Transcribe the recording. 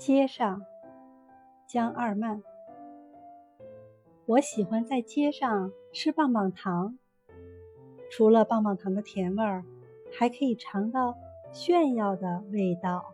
街上，江二曼。我喜欢在街上吃棒棒糖，除了棒棒糖的甜味儿，还可以尝到炫耀的味道。